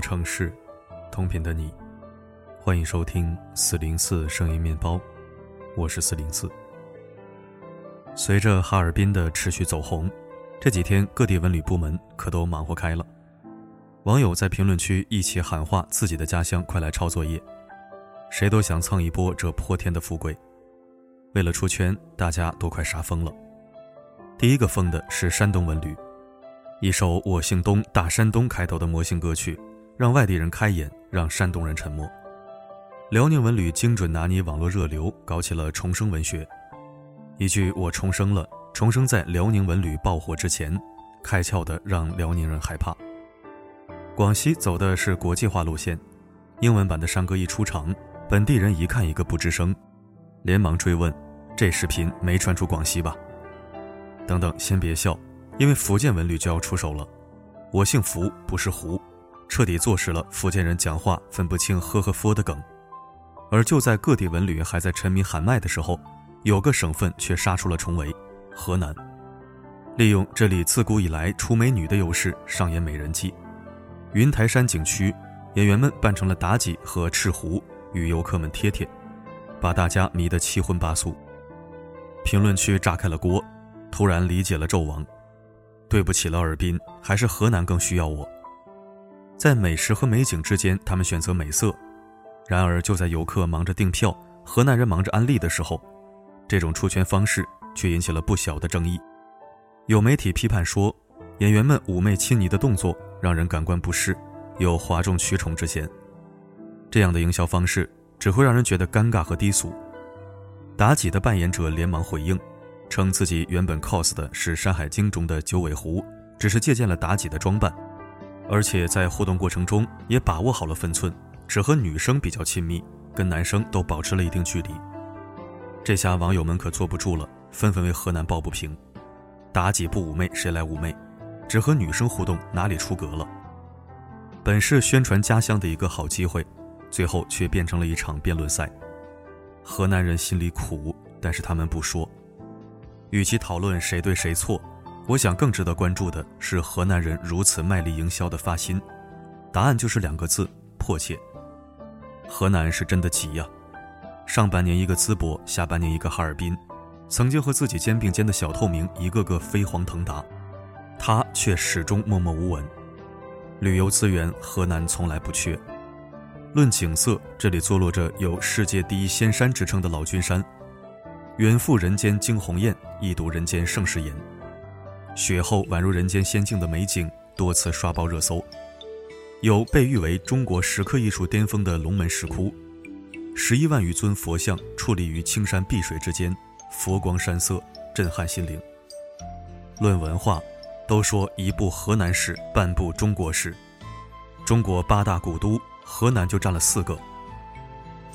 城市，同频的你，欢迎收听四零四声音面包，我是四零四。随着哈尔滨的持续走红，这几天各地文旅部门可都忙活开了。网友在评论区一起喊话自己的家乡，快来抄作业，谁都想蹭一波这泼天的富贵。为了出圈，大家都快杀疯了。第一个疯的是山东文旅。一首“我姓东，大山东”开头的魔性歌曲，让外地人开眼，让山东人沉默。辽宁文旅精准拿捏网络热流，搞起了重生文学。一句“我重生了”，重生在辽宁文旅爆火之前，开窍的让辽宁人害怕。广西走的是国际化路线，英文版的山歌一出场，本地人一看一个不吱声，连忙追问：“这视频没传出广西吧？”等等，先别笑。因为福建文旅就要出手了，我姓福，不是胡，彻底坐实了福建人讲话分不清呵和佛的梗。而就在各地文旅还在沉迷喊麦的时候，有个省份却杀出了重围，河南，利用这里自古以来出美女的优势上演美人计。云台山景区，演员们扮成了妲己和赤狐，与游客们贴贴，把大家迷得七荤八素。评论区炸开了锅，突然理解了纣王。对不起了，尔滨，还是河南更需要我。在美食和美景之间，他们选择美色。然而，就在游客忙着订票，河南人忙着安利的时候，这种出圈方式却引起了不小的争议。有媒体批判说，演员们妩媚亲昵的动作让人感官不适，有哗众取宠之嫌。这样的营销方式只会让人觉得尴尬和低俗。妲己的扮演者连忙回应。称自己原本 cos 的是《山海经》中的九尾狐，只是借鉴了妲己的装扮，而且在互动过程中也把握好了分寸，只和女生比较亲密，跟男生都保持了一定距离。这下网友们可坐不住了，纷纷为河南抱不平：妲己不妩媚，谁来妩媚？只和女生互动，哪里出格了？本是宣传家乡的一个好机会，最后却变成了一场辩论赛。河南人心里苦，但是他们不说。与其讨论谁对谁错，我想更值得关注的是河南人如此卖力营销的发心。答案就是两个字：迫切。河南是真的急呀！上半年一个淄博，下半年一个哈尔滨，曾经和自己肩并肩的小透明一个个飞黄腾达，他却始终默默无闻。旅游资源，河南从来不缺。论景色，这里坐落着有“世界第一仙山”之称的老君山。远赴人间惊鸿艳，一睹人间盛世颜。雪后宛如人间仙境的美景，多次刷爆热搜。有被誉为中国石刻艺术巅峰的龙门石窟，十一万余尊佛像矗立于青山碧水之间，佛光山色，震撼心灵。论文化，都说一部河南史，半部中国史。中国八大古都，河南就占了四个。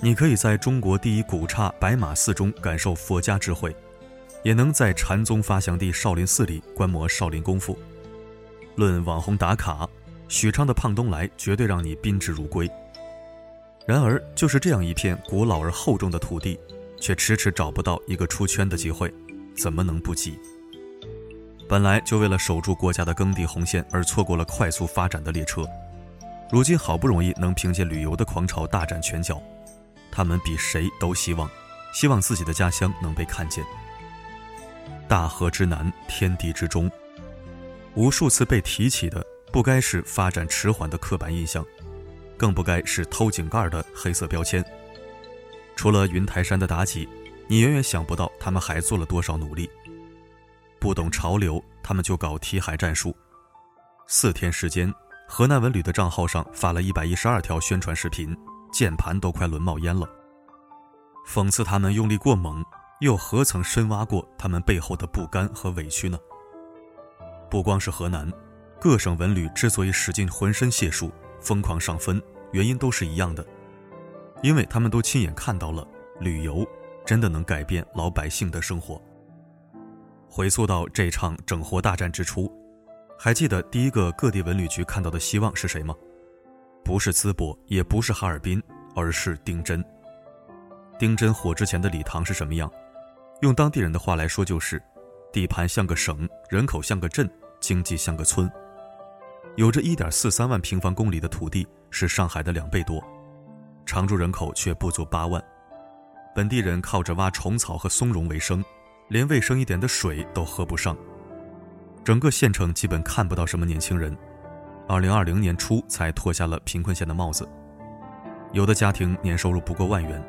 你可以在中国第一古刹白马寺中感受佛家智慧，也能在禅宗发祥地少林寺里观摩少林功夫。论网红打卡，许昌的胖东来绝对让你宾至如归。然而，就是这样一片古老而厚重的土地，却迟迟找不到一个出圈的机会，怎么能不急？本来就为了守住国家的耕地红线而错过了快速发展的列车，如今好不容易能凭借旅游的狂潮大展拳脚。他们比谁都希望，希望自己的家乡能被看见。大河之南，天地之中，无数次被提起的，不该是发展迟缓的刻板印象，更不该是偷井盖的黑色标签。除了云台山的妲己，你远远想不到他们还做了多少努力。不懂潮流，他们就搞题海战术。四天时间，河南文旅的账号上发了一百一十二条宣传视频。键盘都快轮冒烟了。讽刺他们用力过猛，又何曾深挖过他们背后的不甘和委屈呢？不光是河南，各省文旅之所以使尽浑身解数疯狂上分，原因都是一样的，因为他们都亲眼看到了旅游真的能改变老百姓的生活。回溯到这场整活大战之初，还记得第一个各地文旅局看到的希望是谁吗？不是淄博，也不是哈尔滨，而是丁真。丁真火之前的礼堂是什么样？用当地人的话来说，就是地盘像个省，人口像个镇，经济像个村。有着一点四三万平方公里的土地，是上海的两倍多，常住人口却不足八万，本地人靠着挖虫草和松茸为生，连卫生一点的水都喝不上。整个县城基本看不到什么年轻人，二零二零年初才脱下了贫困县的帽子，有的家庭年收入不过万元。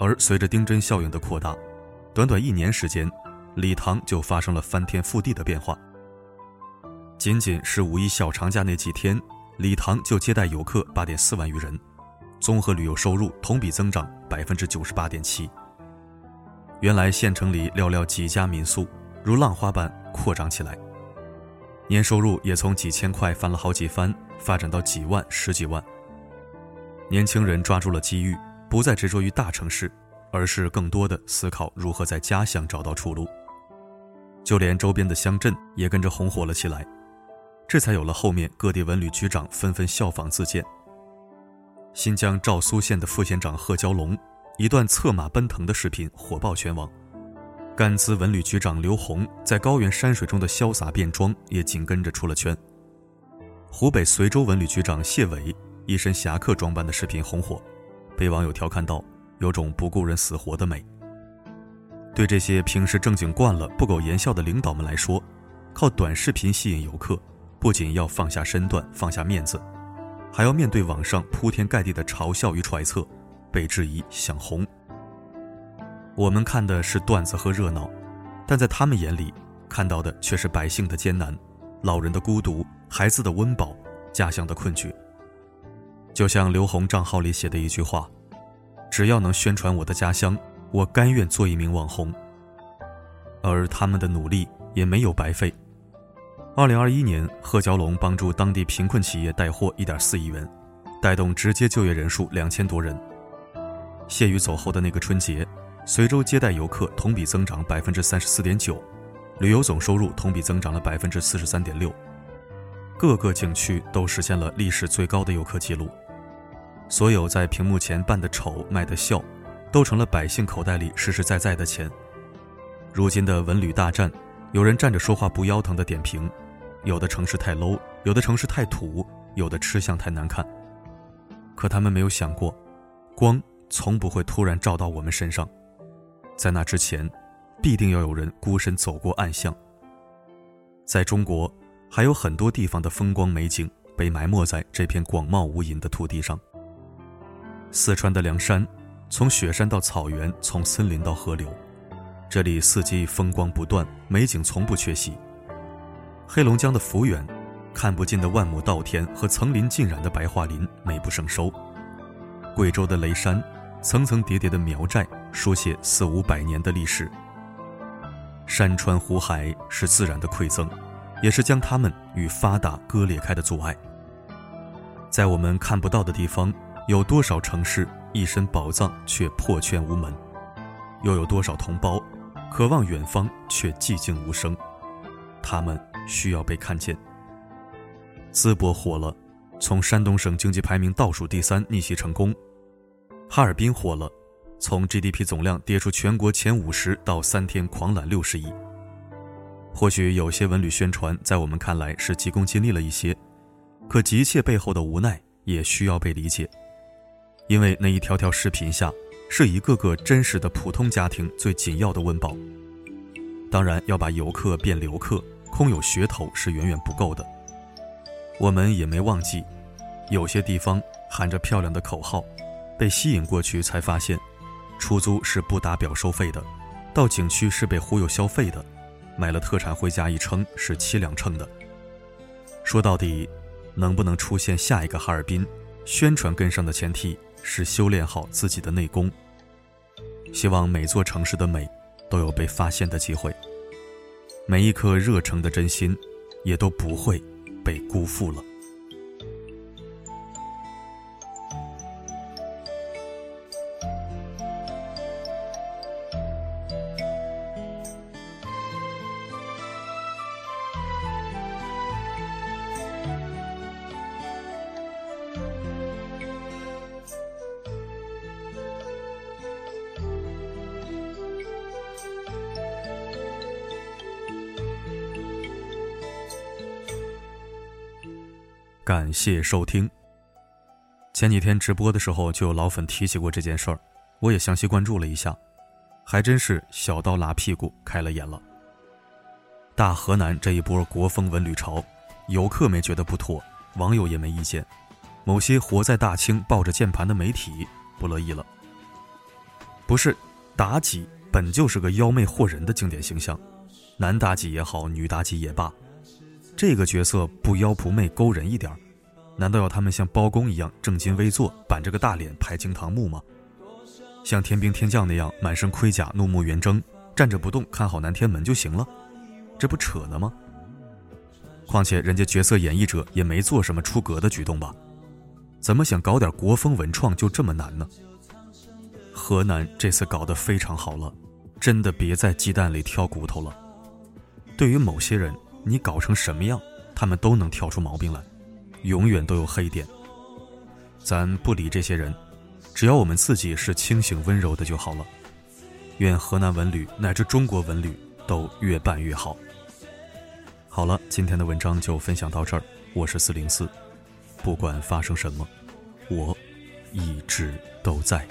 而随着丁真效应的扩大，短短一年时间，礼堂就发生了翻天覆地的变化。仅仅是五一小长假那几天，礼堂就接待游客八点四万余人，综合旅游收入同比增长百分之九十八点七。原来县城里寥寥几家民宿，如浪花般扩张起来，年收入也从几千块翻了好几番，发展到几万、十几万。年轻人抓住了机遇。不再执着于大城市，而是更多的思考如何在家乡找到出路。就连周边的乡镇也跟着红火了起来，这才有了后面各地文旅局长纷纷效仿自荐。新疆昭苏县的副县长贺蛟龙，一段策马奔腾的视频火爆全网。甘孜文旅局长刘洪在高原山水中的潇洒变装也紧跟着出了圈。湖北随州文旅局长谢伟一身侠客装扮的视频红火。被网友调侃道：“有种不顾人死活的美。”对这些平时正经惯了、不苟言笑的领导们来说，靠短视频吸引游客，不仅要放下身段、放下面子，还要面对网上铺天盖地的嘲笑与揣测，被质疑想红。我们看的是段子和热闹，但在他们眼里，看到的却是百姓的艰难、老人的孤独、孩子的温饱、家乡的困局。就像刘红账号里写的一句话：“只要能宣传我的家乡，我甘愿做一名网红。”而他们的努力也没有白费。二零二一年，贺蛟龙帮助当地贫困企业带货一点四亿元，带动直接就业人数两千多人。谢宇走后的那个春节，随州接待游客同比增长百分之三十四点九，旅游总收入同比增长了百分之四十三点六，各个景区都实现了历史最高的游客记录。所有在屏幕前扮的丑、卖的笑，都成了百姓口袋里实实在在的钱。如今的文旅大战，有人站着说话不腰疼的点评：有的城市太 low，有的城市太土，有的吃相太难看。可他们没有想过，光从不会突然照到我们身上，在那之前，必定要有人孤身走过暗巷。在中国，还有很多地方的风光美景被埋没在这片广袤无垠的土地上。四川的凉山，从雪山到草原，从森林到河流，这里四季风光不断，美景从不缺席。黑龙江的抚远，看不尽的万亩稻田和层林尽染的白桦林，美不胜收。贵州的雷山，层层叠叠的苗寨，书写四五百年的历史。山川湖海是自然的馈赠，也是将它们与发达割裂开的阻碍。在我们看不到的地方。有多少城市一身宝藏却破圈无门？又有多少同胞渴望远方却寂静无声？他们需要被看见。淄博火了，从山东省经济排名倒数第三逆袭成功；哈尔滨火了，从 GDP 总量跌出全国前五十到三天狂揽六十亿。或许有些文旅宣传在我们看来是急功近利了一些，可急切背后的无奈也需要被理解。因为那一条条视频下，是一个个真实的普通家庭最紧要的温饱。当然，要把游客变留客，空有噱头是远远不够的。我们也没忘记，有些地方喊着漂亮的口号，被吸引过去，才发现，出租是不打表收费的，到景区是被忽悠消费的，买了特产回家一称是七两称的。说到底，能不能出现下一个哈尔滨，宣传跟上的前提。是修炼好自己的内功。希望每座城市的美都有被发现的机会，每一颗热诚的真心也都不会被辜负了。感谢收听。前几天直播的时候，就有老粉提起过这件事儿，我也详细关注了一下，还真是小刀拉屁股开了眼了。大河南这一波国风文旅潮，游客没觉得不妥，网友也没意见，某些活在大清抱着键盘的媒体不乐意了。不是，妲己本就是个妖媚惑人的经典形象，男妲己也好，女妲己也罢，这个角色不妖不媚勾人一点儿难道要他们像包公一样正襟危坐，板着个大脸排惊堂木吗？像天兵天将那样满身盔甲，怒目圆睁，站着不动，看好南天门就行了？这不扯呢吗？况且人家角色演绎者也没做什么出格的举动吧？怎么想搞点国风文创就这么难呢？河南这次搞得非常好了，真的别在鸡蛋里挑骨头了。对于某些人，你搞成什么样，他们都能挑出毛病来，永远都有黑点。咱不理这些人，只要我们自己是清醒温柔的就好了。愿河南文旅乃至中国文旅都越办越好。好了，今天的文章就分享到这儿。我是四零四，不管发生什么，我一直都在。